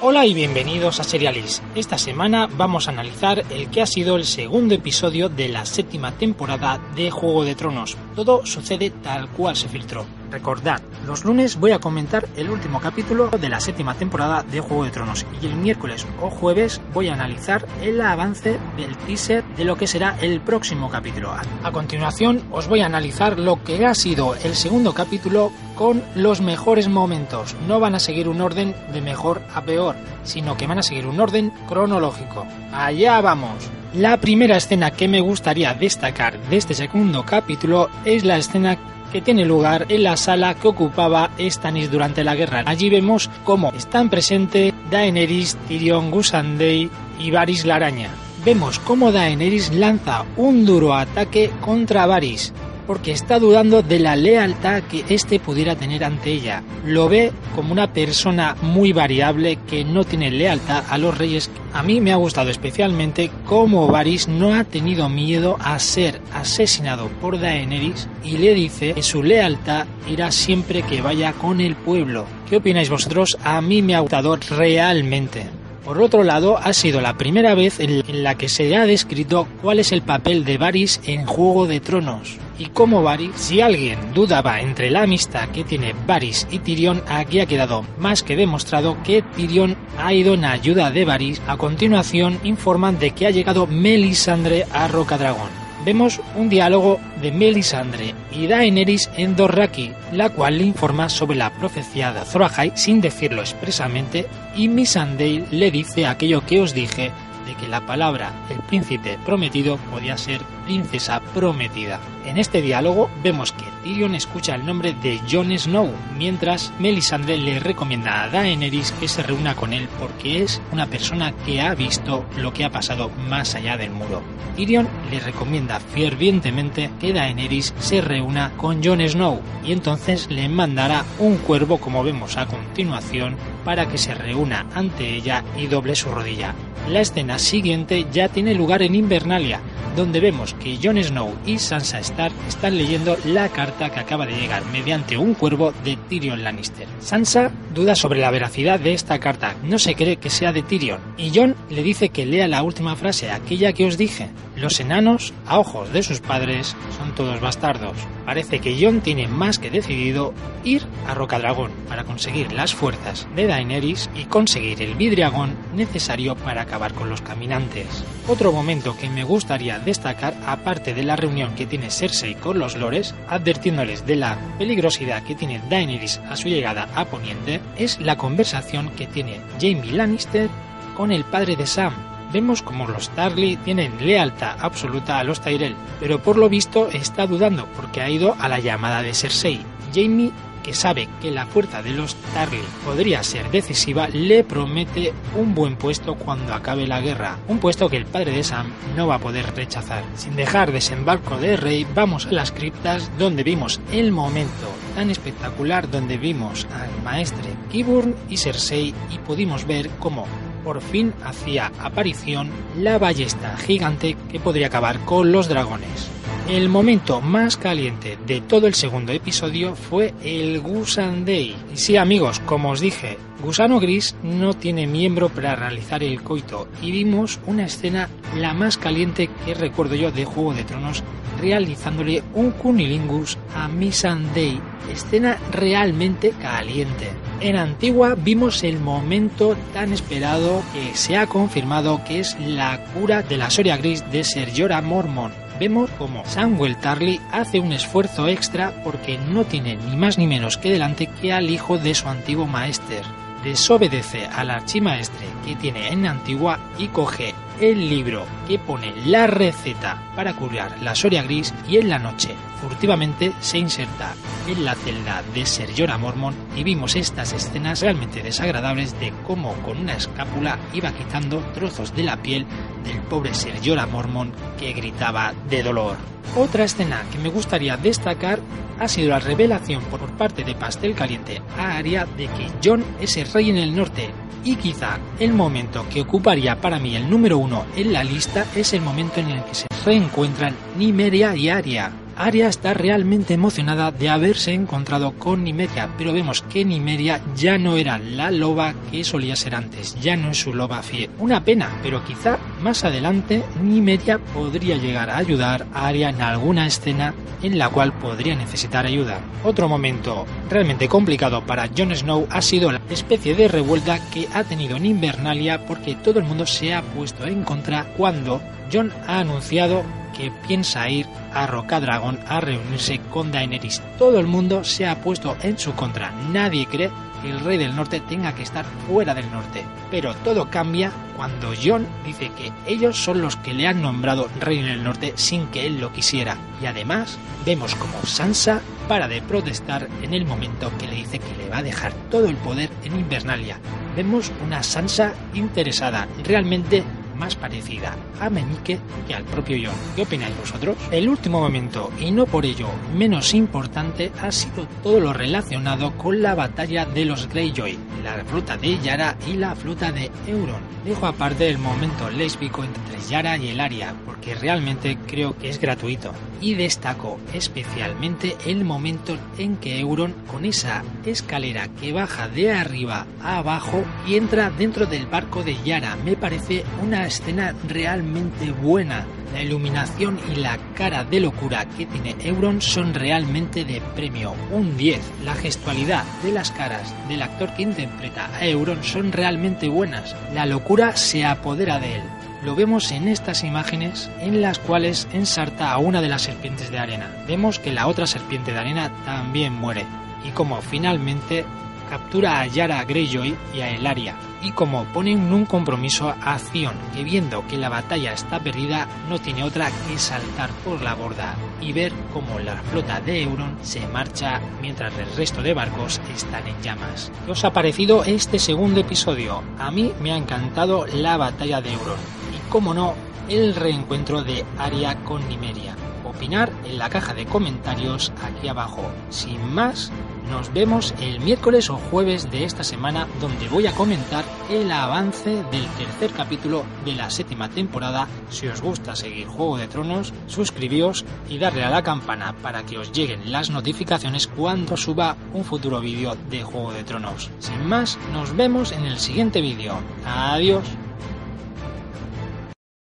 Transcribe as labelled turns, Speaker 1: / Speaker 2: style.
Speaker 1: Hola y bienvenidos a Serialis. Esta semana vamos a analizar el que ha sido el segundo episodio de la séptima temporada de Juego de Tronos. Todo sucede tal cual se filtró. Recordad, los lunes voy a comentar el último capítulo de la séptima temporada de Juego de Tronos y el miércoles o jueves voy a analizar el avance del teaser de lo que será el próximo capítulo. A continuación os voy a analizar lo que ha sido el segundo capítulo con los mejores momentos. No van a seguir un orden de mejor a peor, sino que van a seguir un orden cronológico. Allá vamos. La primera escena que me gustaría destacar de este segundo capítulo es la escena que tiene lugar en la sala que ocupaba Stannis durante la guerra. Allí vemos cómo están presentes Daenerys, Tyrion, Gusandei y Varys la araña. Vemos cómo Daenerys lanza un duro ataque contra Varys porque está dudando de la lealtad que éste pudiera tener ante ella. Lo ve como una persona muy variable que no tiene lealtad a los reyes. A mí me ha gustado especialmente cómo Varys no ha tenido miedo a ser asesinado por Daenerys y le dice que su lealtad irá siempre que vaya con el pueblo. ¿Qué opináis vosotros? A mí me ha gustado realmente. Por otro lado, ha sido la primera vez en la que se ha descrito cuál es el papel de Varys en Juego de Tronos. Y como Varys, si alguien dudaba entre la amistad que tiene Varys y Tyrion, aquí ha quedado más que demostrado que Tyrion ha ido en ayuda de Varys. A continuación, informan de que ha llegado Melisandre a Rocadragón vemos un diálogo de Melisandre y Daenerys en Dorraki, la cual le informa sobre la profecía de Azor Ahai sin decirlo expresamente, y Missandei le dice aquello que os dije de que la palabra el príncipe prometido podía ser princesa prometida. En este diálogo vemos que Tyrion escucha el nombre de Jon Snow, mientras Melisandre le recomienda a Daenerys que se reúna con él porque es una persona que ha visto lo que ha pasado más allá del muro. Tyrion le recomienda fervientemente que Daenerys se reúna con Jon Snow y entonces le mandará un cuervo como vemos a continuación para que se reúna ante ella y doble su rodilla. La escena siguiente ya tiene lugar en Invernalia, donde vemos que Jon Snow y Sansa Stark están leyendo la carta que acaba de llegar mediante un cuervo de Tyrion Lannister. Sansa duda sobre la veracidad de esta carta, no se cree que sea de Tyrion, y Jon le dice que lea la última frase, aquella que os dije. Los enanos, a ojos de sus padres, son todos bastardos. Parece que Jon tiene más que decidido ir a Rocadragón para conseguir las fuerzas de Daenerys y conseguir el vidriagón necesario para acabar con los caminantes. Otro momento que me gustaría destacar, aparte de la reunión que tiene Cersei con los lores, advirtiéndoles de la peligrosidad que tiene Daenerys a su llegada a Poniente, es la conversación que tiene Jaime Lannister con el padre de Sam, vemos como los Tarly tienen lealtad absoluta a los Tyrell, pero por lo visto está dudando porque ha ido a la llamada de Cersei. Jamie que sabe que la fuerza de los Tarly podría ser decisiva, le promete un buen puesto cuando acabe la guerra, un puesto que el padre de Sam no va a poder rechazar. Sin dejar desembarco de rey, vamos a las criptas donde vimos el momento tan espectacular donde vimos al maestre Kiburn y Cersei y pudimos ver cómo por fin hacía aparición la ballesta gigante que podría acabar con los dragones. El momento más caliente de todo el segundo episodio fue el Gusan Day. Y sí amigos, como os dije, Gusano Gris no tiene miembro para realizar el coito y vimos una escena la más caliente que recuerdo yo de Juego de Tronos realizándole un cunilingus a Missandei, escena realmente caliente. En Antigua vimos el momento tan esperado que se ha confirmado que es la cura de la Soria Gris de Ser Jorah Mormon vemos como Samuel Tarly hace un esfuerzo extra porque no tiene ni más ni menos que delante que al hijo de su antiguo maester. Desobedece al archimaestre que tiene en Antigua y coge el libro que pone la receta para curar la Soria Gris y en la noche furtivamente se inserta en la celda de Ser Mormon y vimos estas escenas realmente desagradables de cómo con una escápula iba quitando trozos de la piel del pobre Ser Mormon que gritaba de dolor. Otra escena que me gustaría destacar ha sido la revelación por parte de Pastel Caliente a Arya de que Jon es el rey en el norte y quizá el momento que ocuparía para mí el número uno en la lista es el momento en el que se reencuentran Nimeria y Arya. Arya está realmente emocionada de haberse encontrado con Nimeria, pero vemos que Nimeria ya no era la loba que solía ser antes, ya no es su loba fiel. Una pena, pero quizá más adelante Nimeria podría llegar a ayudar a Arya en alguna escena en la cual podría necesitar ayuda. Otro momento realmente complicado para Jon Snow ha sido la especie de revuelta que ha tenido en Invernalia porque todo el mundo se ha puesto en contra cuando Jon ha anunciado que piensa ir a Rocadragón a reunirse con Daenerys. Todo el mundo se ha puesto en su contra. Nadie cree el rey del norte tenga que estar fuera del norte. Pero todo cambia cuando Jon dice que ellos son los que le han nombrado rey del norte sin que él lo quisiera. Y además vemos como Sansa para de protestar en el momento que le dice que le va a dejar todo el poder en Invernalia. Vemos una Sansa interesada, realmente más parecida a Meñique que al propio Jon. ¿Qué opináis vosotros? El último momento, y no por ello menos importante, ha sido todo lo relacionado con la batalla de los Greyjoy, la flota de Yara y la flota de Euron. Dejo aparte el momento lésbico entre Yara y el Aria, porque realmente creo que es gratuito. Y destaco especialmente el momento en que Euron, con esa escalera que baja de arriba a abajo y entra dentro del barco de Yara, me parece una escena realmente buena. La iluminación y la cara de locura que tiene Euron son realmente de premio, un 10. La gestualidad de las caras del actor que interpreta a Euron son realmente buenas. La locura se apodera de él. Lo vemos en estas imágenes en las cuales ensarta a una de las serpientes de arena. Vemos que la otra serpiente de arena también muere y como finalmente captura a Yara Greyjoy y a Elaria, y como ponen un compromiso a Zion, que viendo que la batalla está perdida, no tiene otra que saltar por la borda y ver cómo la flota de Euron se marcha mientras el resto de barcos están en llamas. ¿Qué os ha parecido este segundo episodio? A mí me ha encantado la batalla de Euron, y como no, el reencuentro de Arya con Nimeria. Opinar en la caja de comentarios aquí abajo. Sin más, nos vemos el miércoles o jueves de esta semana donde voy a comentar el avance del tercer capítulo de la séptima temporada. Si os gusta seguir Juego de Tronos, suscribíos y darle a la campana para que os lleguen las notificaciones cuando suba un futuro vídeo de Juego de Tronos. Sin más, nos vemos en el siguiente vídeo. Adiós.